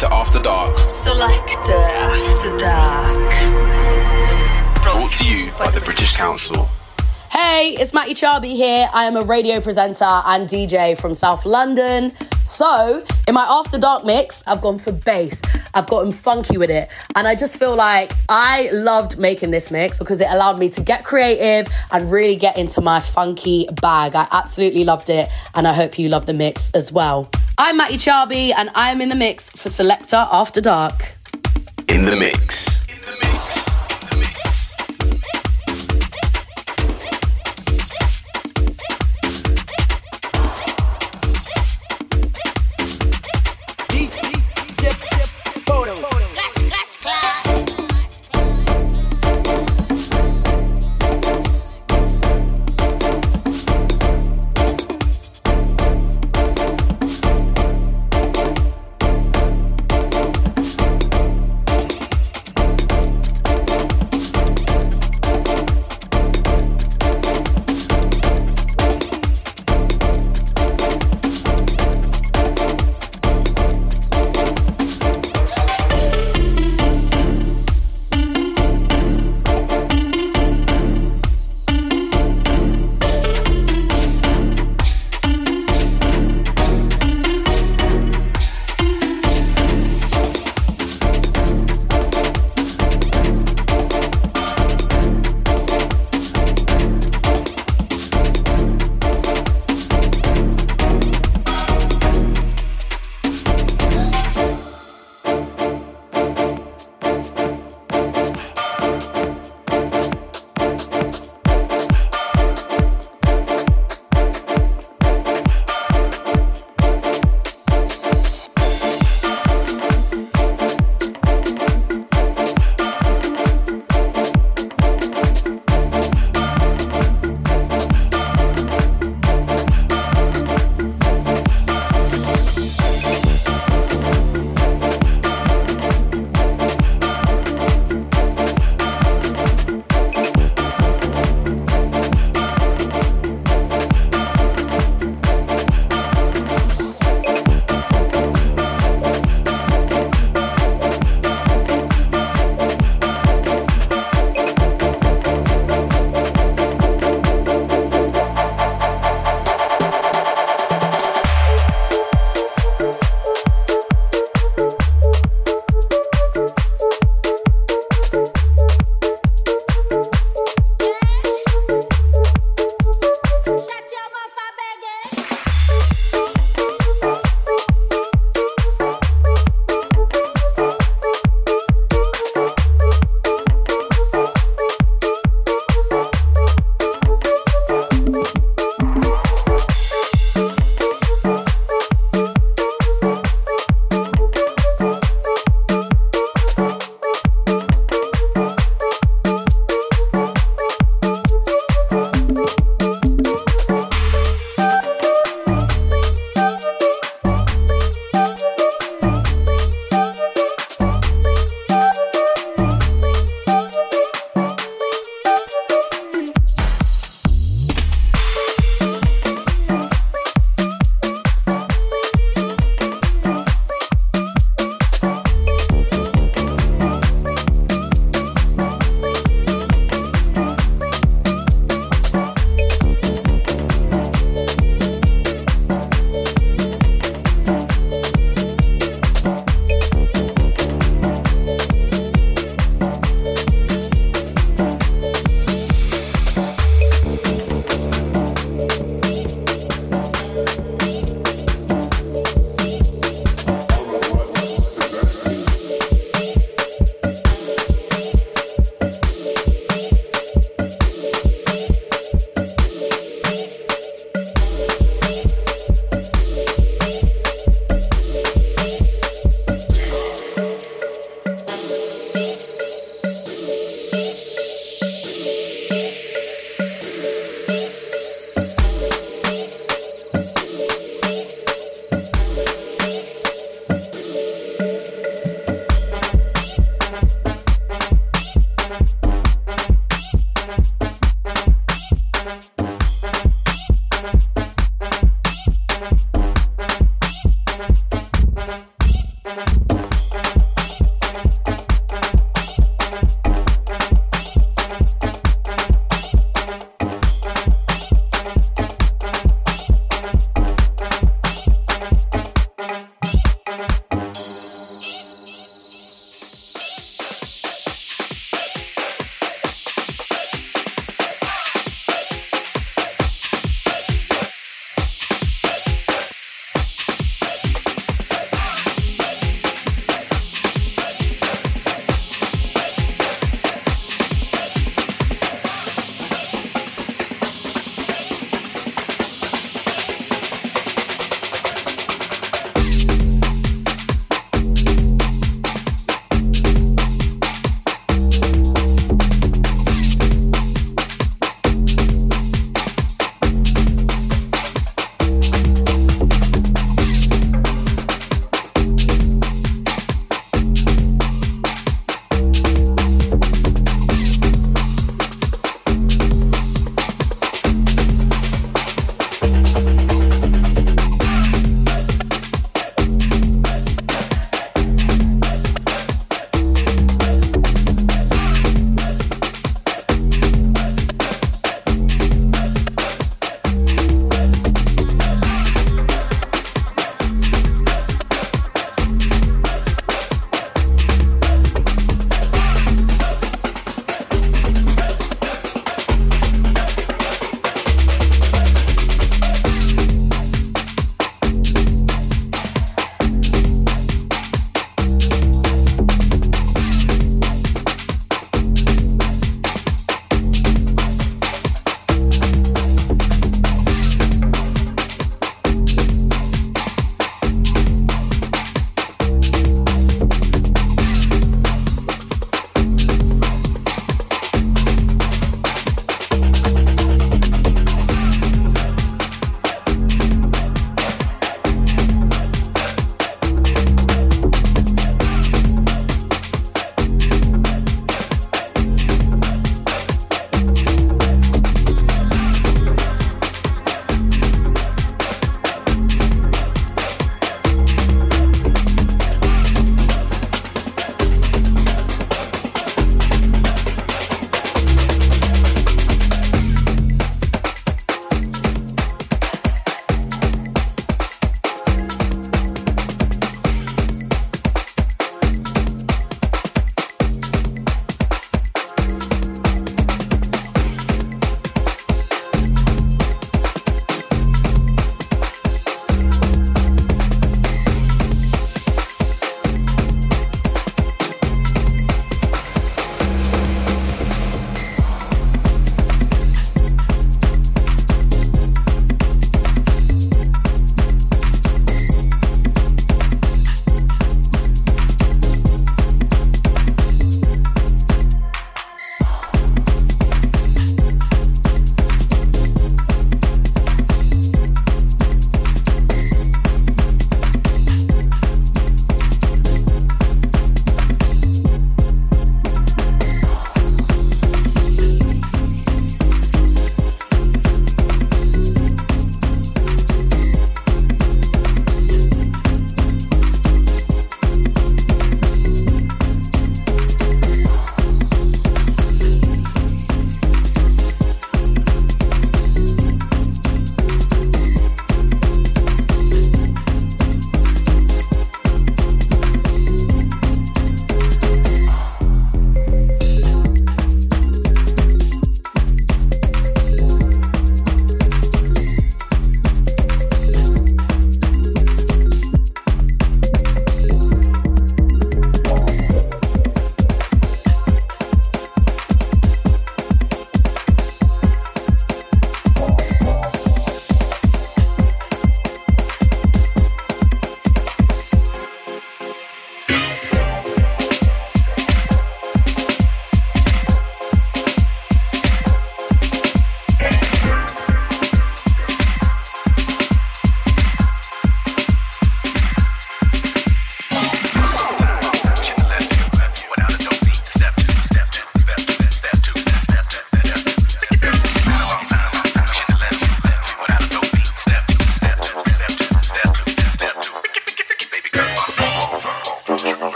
Selector After Dark. Selector After Dark. Brought to you by the British Council. Hey, it's Matty Chiabi here. I am a radio presenter and DJ from South London. So, in my After Dark mix, I've gone for bass. I've gotten funky with it. And I just feel like I loved making this mix because it allowed me to get creative and really get into my funky bag. I absolutely loved it. And I hope you love the mix as well. I'm Matty Chiabi and I'm in the mix for Selector After Dark. In the mix.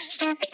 Thank you.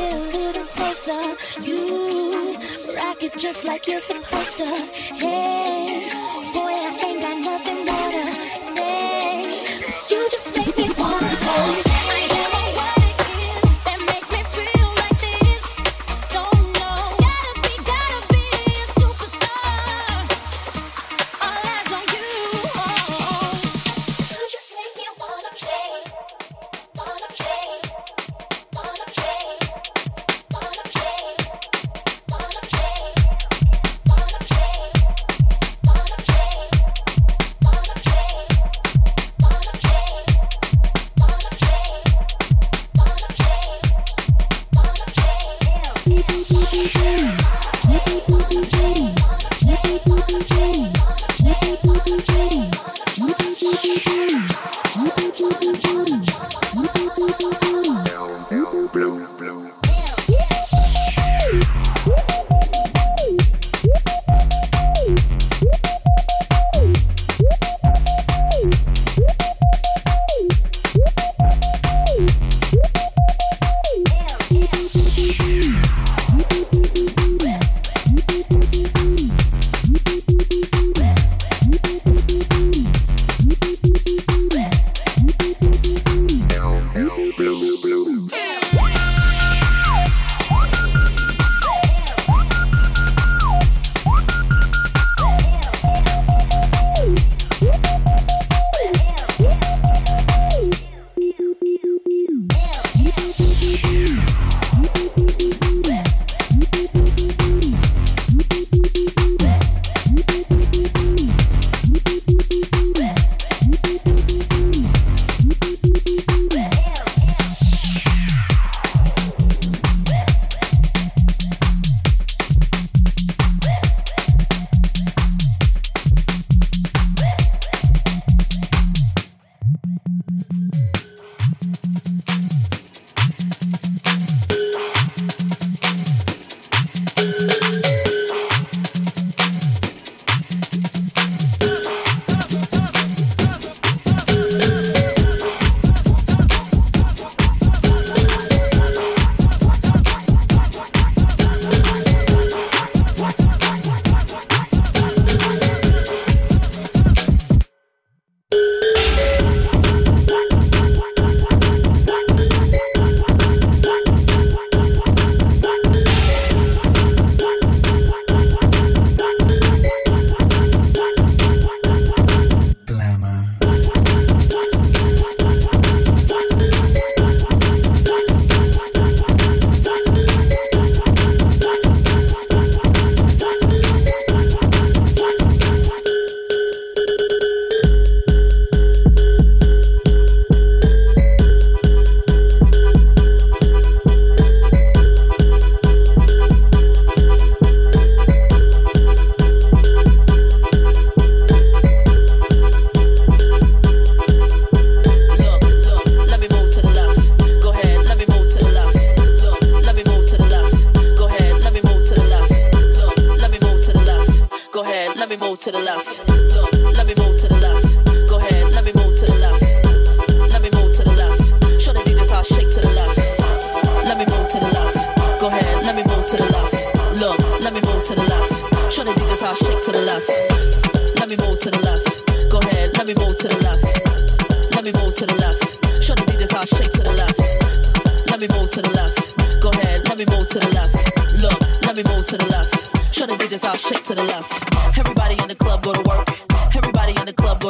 a little closer. You rock it just like you're supposed to. Hey, boy, I ain't got nothing. To the left. Look, let me move to the left. Go ahead, let me move to the left. Let me move to the left. Show the DJs how I shake to the left. Let me move to the left. Go ahead, let me move to the left. Look, let me move to the left. Show the DJs how I shake to the left. Let me move to the left. Go ahead, let me move to the left. Let me move to the left. Show the DJs how I shake to the left. Let me move to the left. Go ahead, let me move to the left. Show all shake to the left. Everybody in the club go to work. Everybody in the club go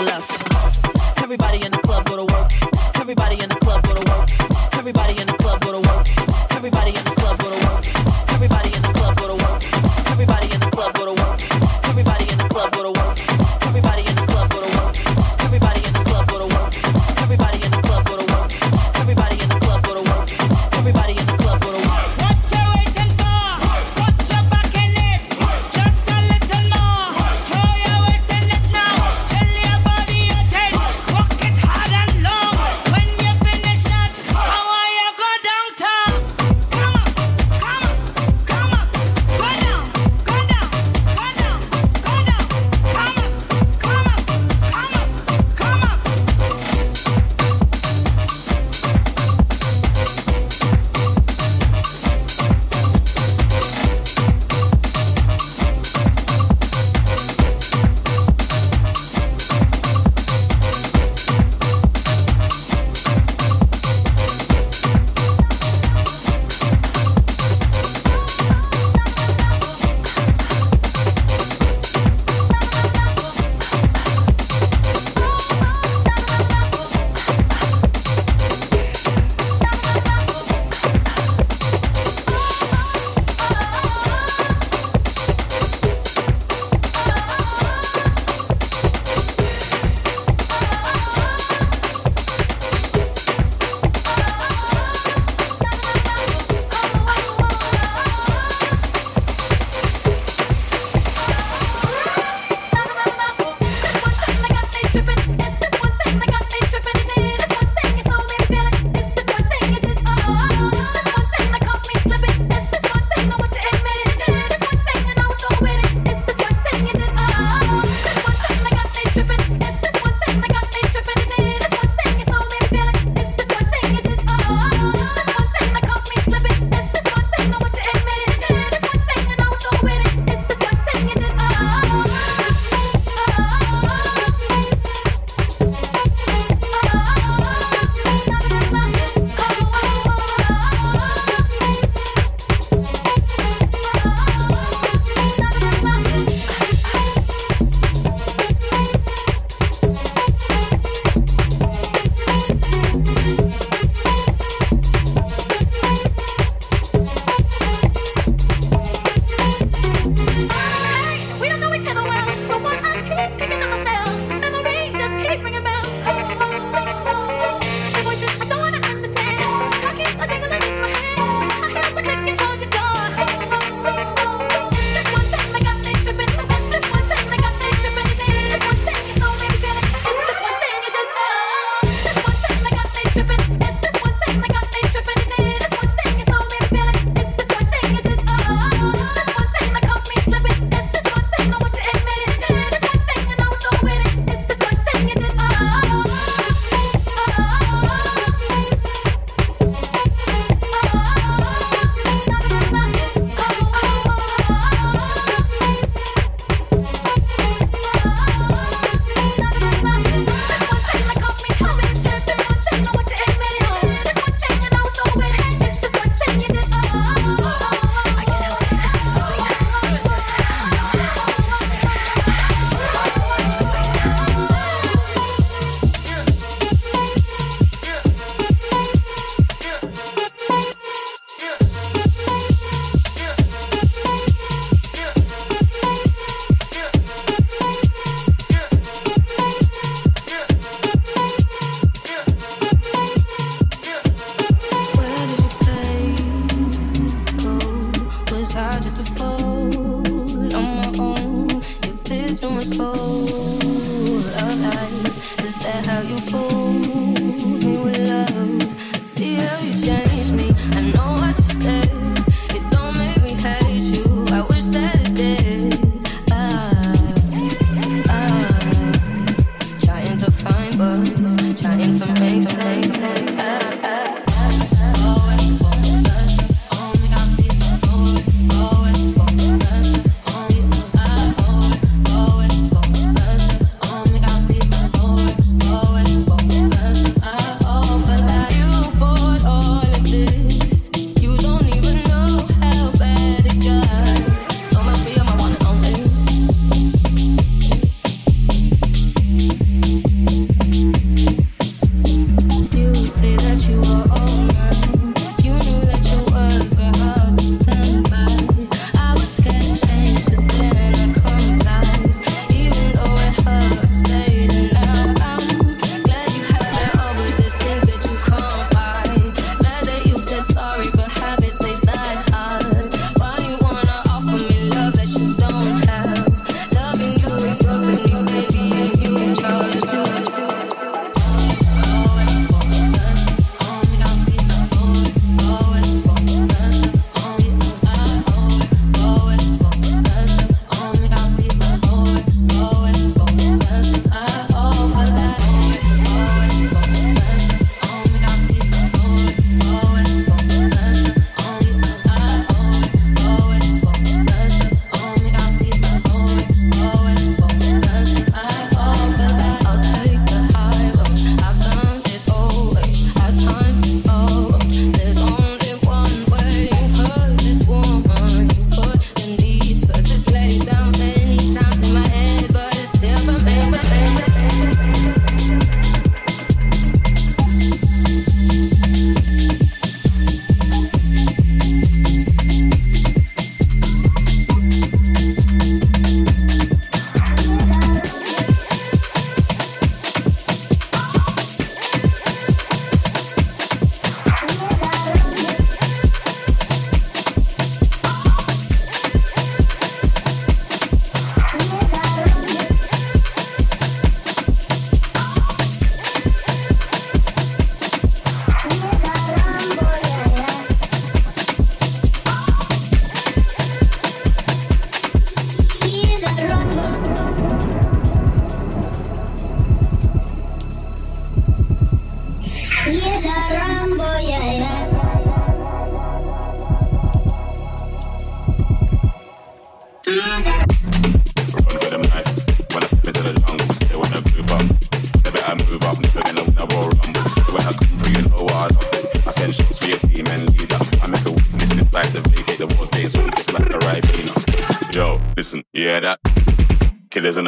the left. Everybody in the club go to work. Everybody in the club go to work. Everybody in the club go to work. Everybody in the club go to work.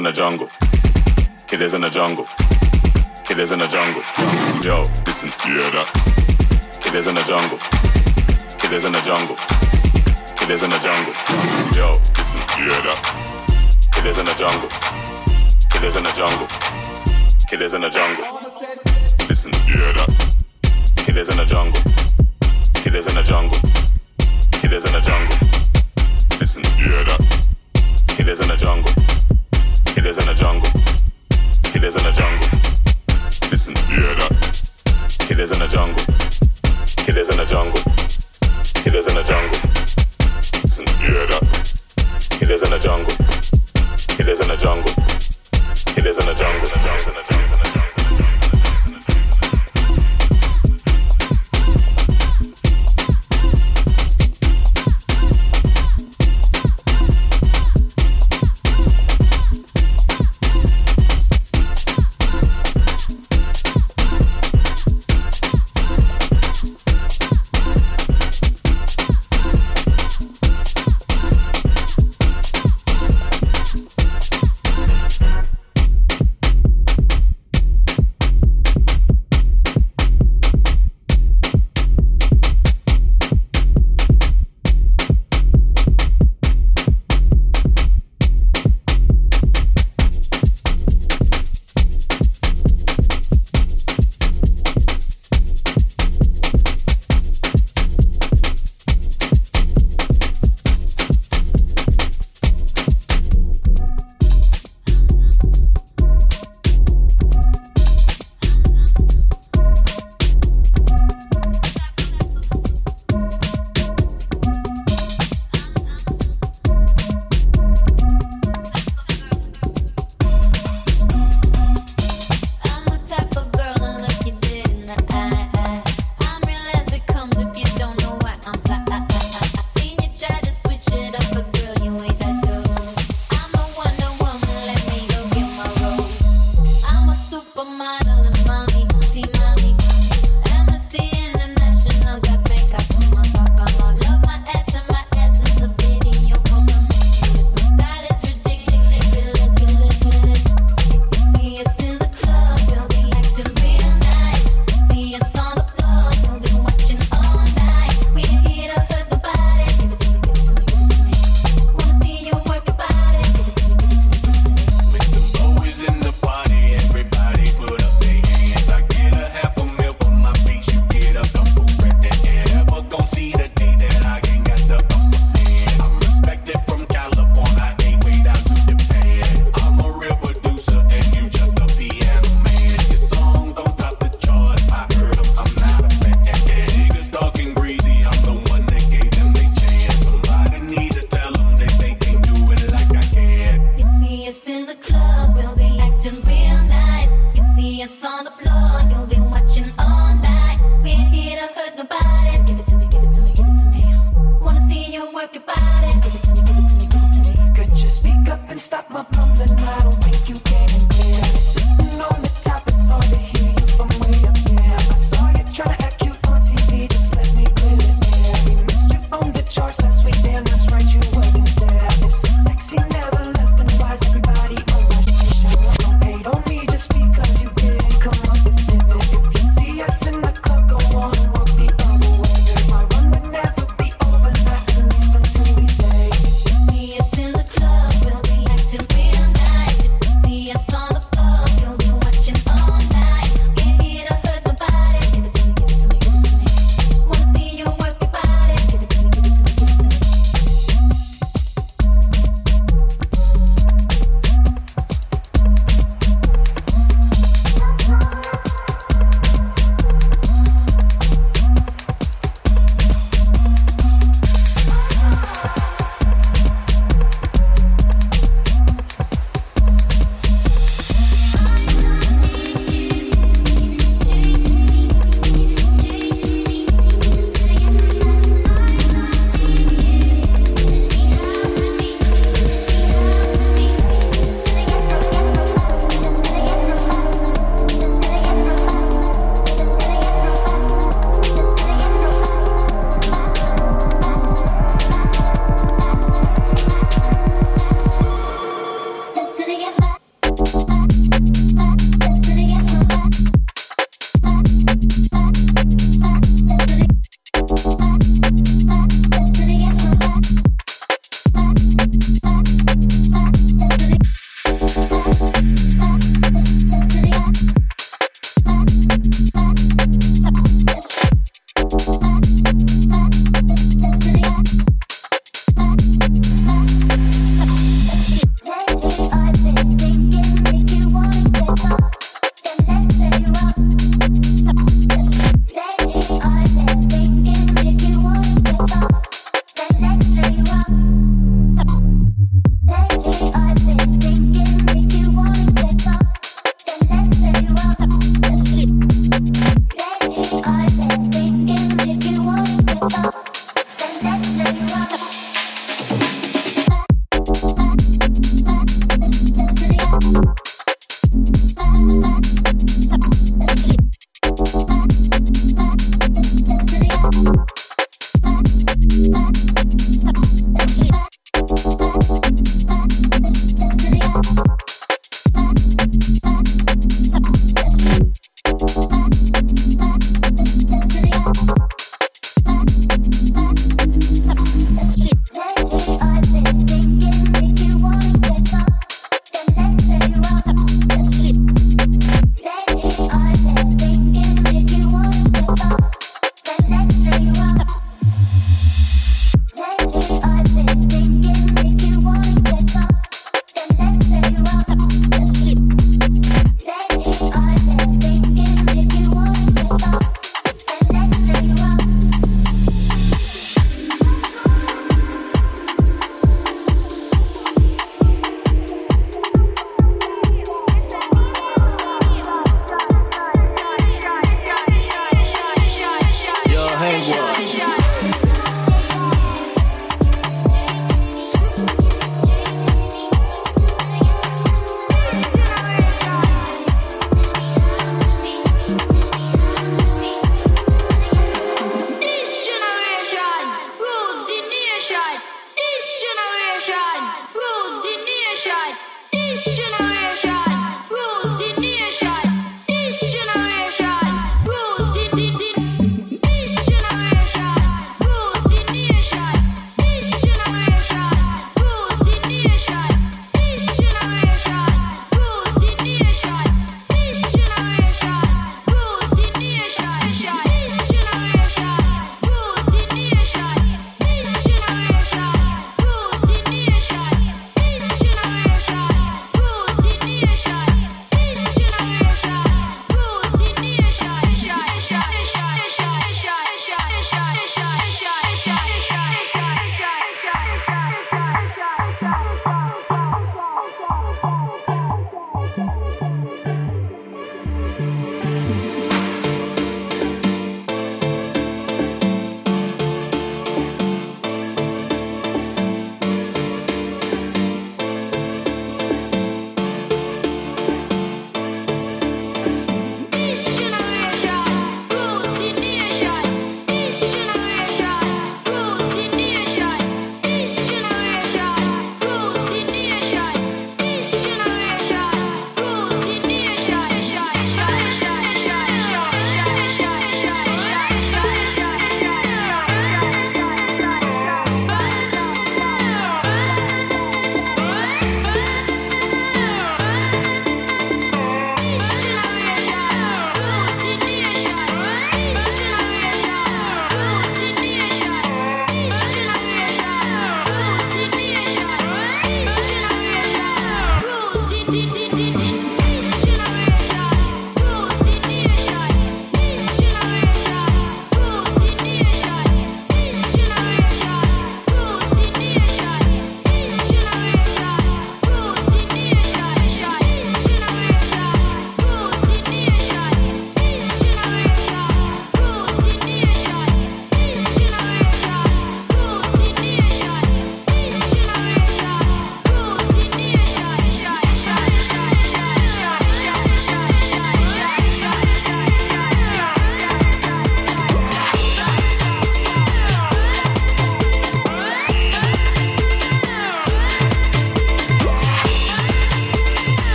in the jungle. Killers in the jungle. Killers in the jungle. Yo, listen. Yeah, that. Killers in the jungle. Killers in the jungle. Killers in the jungle. Yo, listen. Yeah, that. Killers in the jungle. Killers in the jungle. Killers in the jungle. Listen. Yeah, that. Killers in the jungle. Killers in the jungle. Killers in the jungle. Listen. Yeah, that. Killers in the jungle. Killers in the jungle. Killers in the jungle. Listen, you hear that? Killers in the jungle. Killers in the jungle. Killers in the jungle. Listen, you hear that? Killers in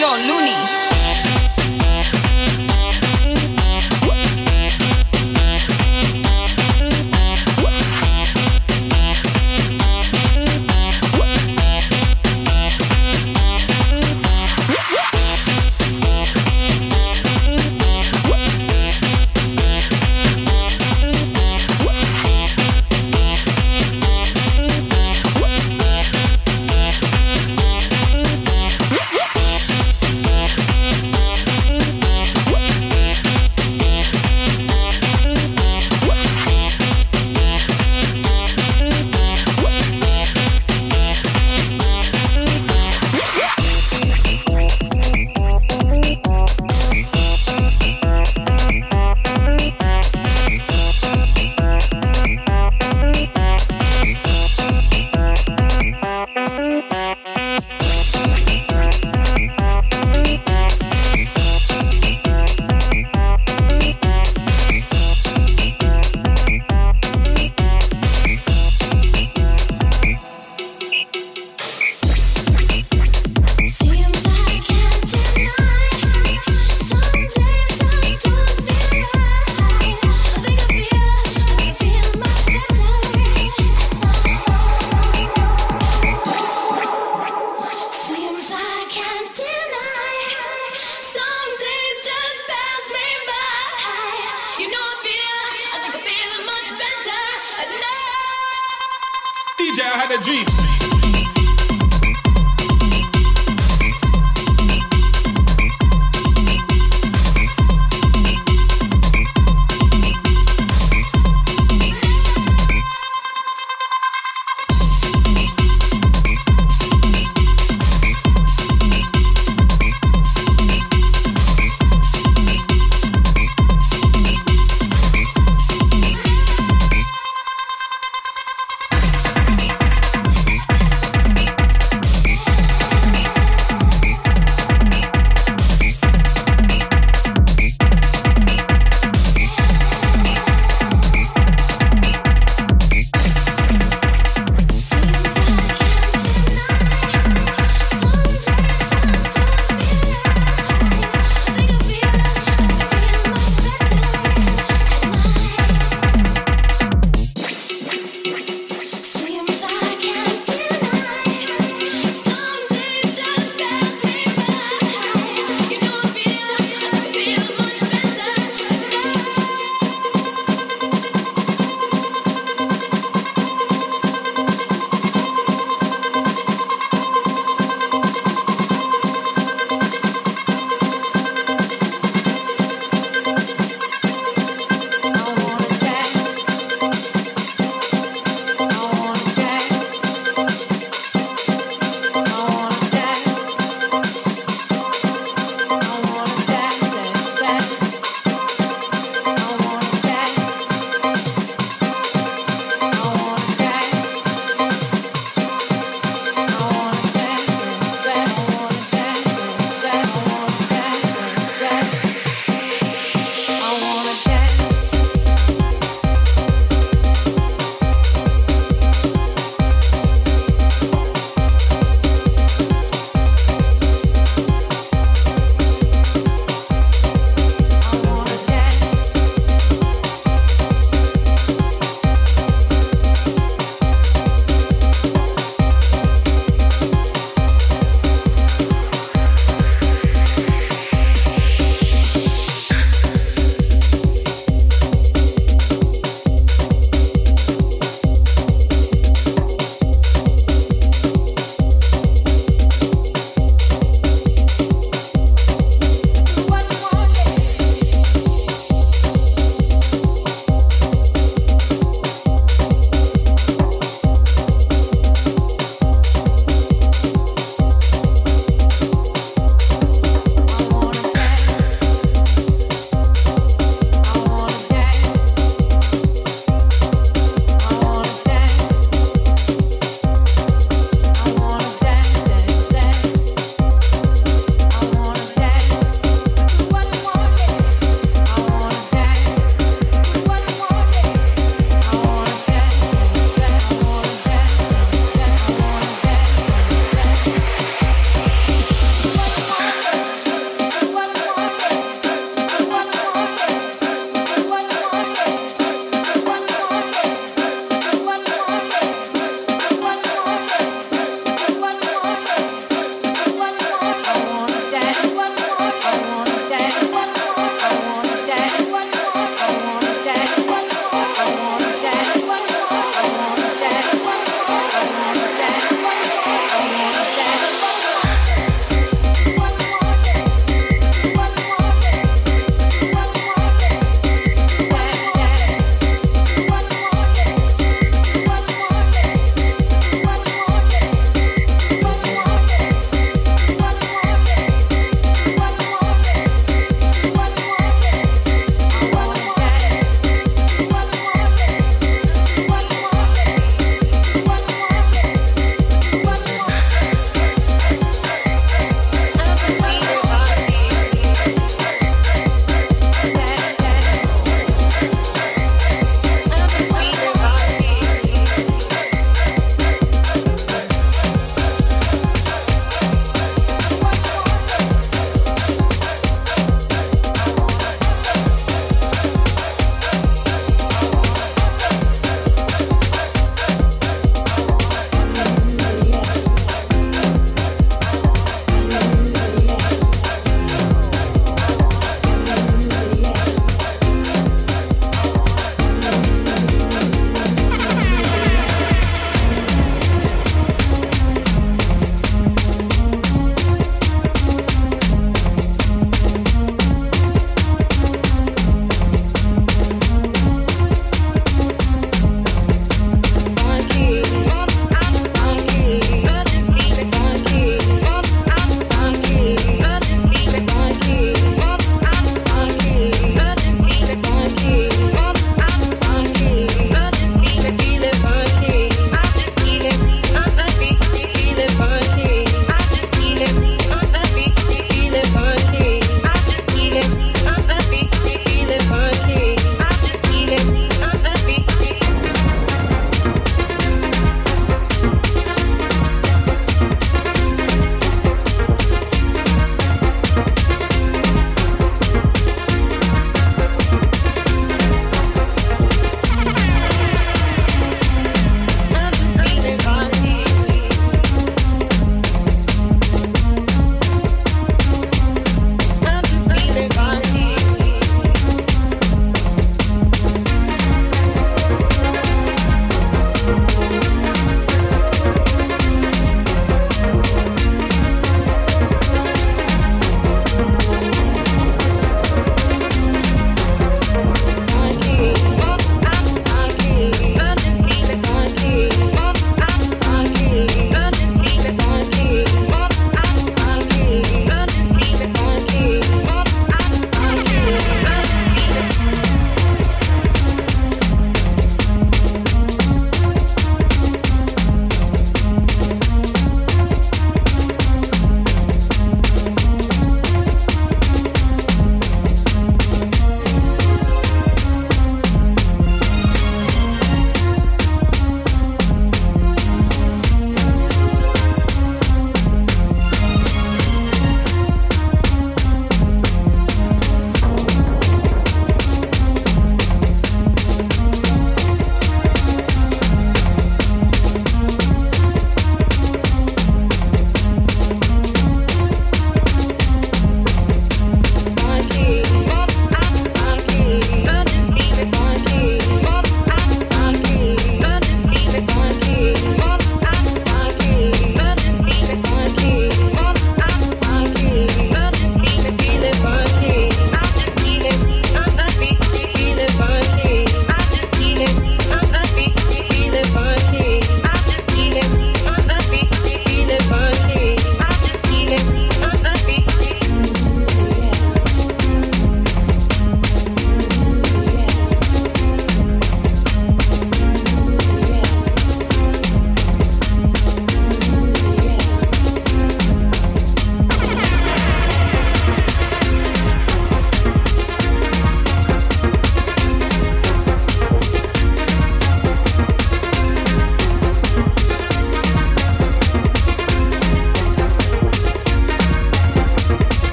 Yo, LUNY.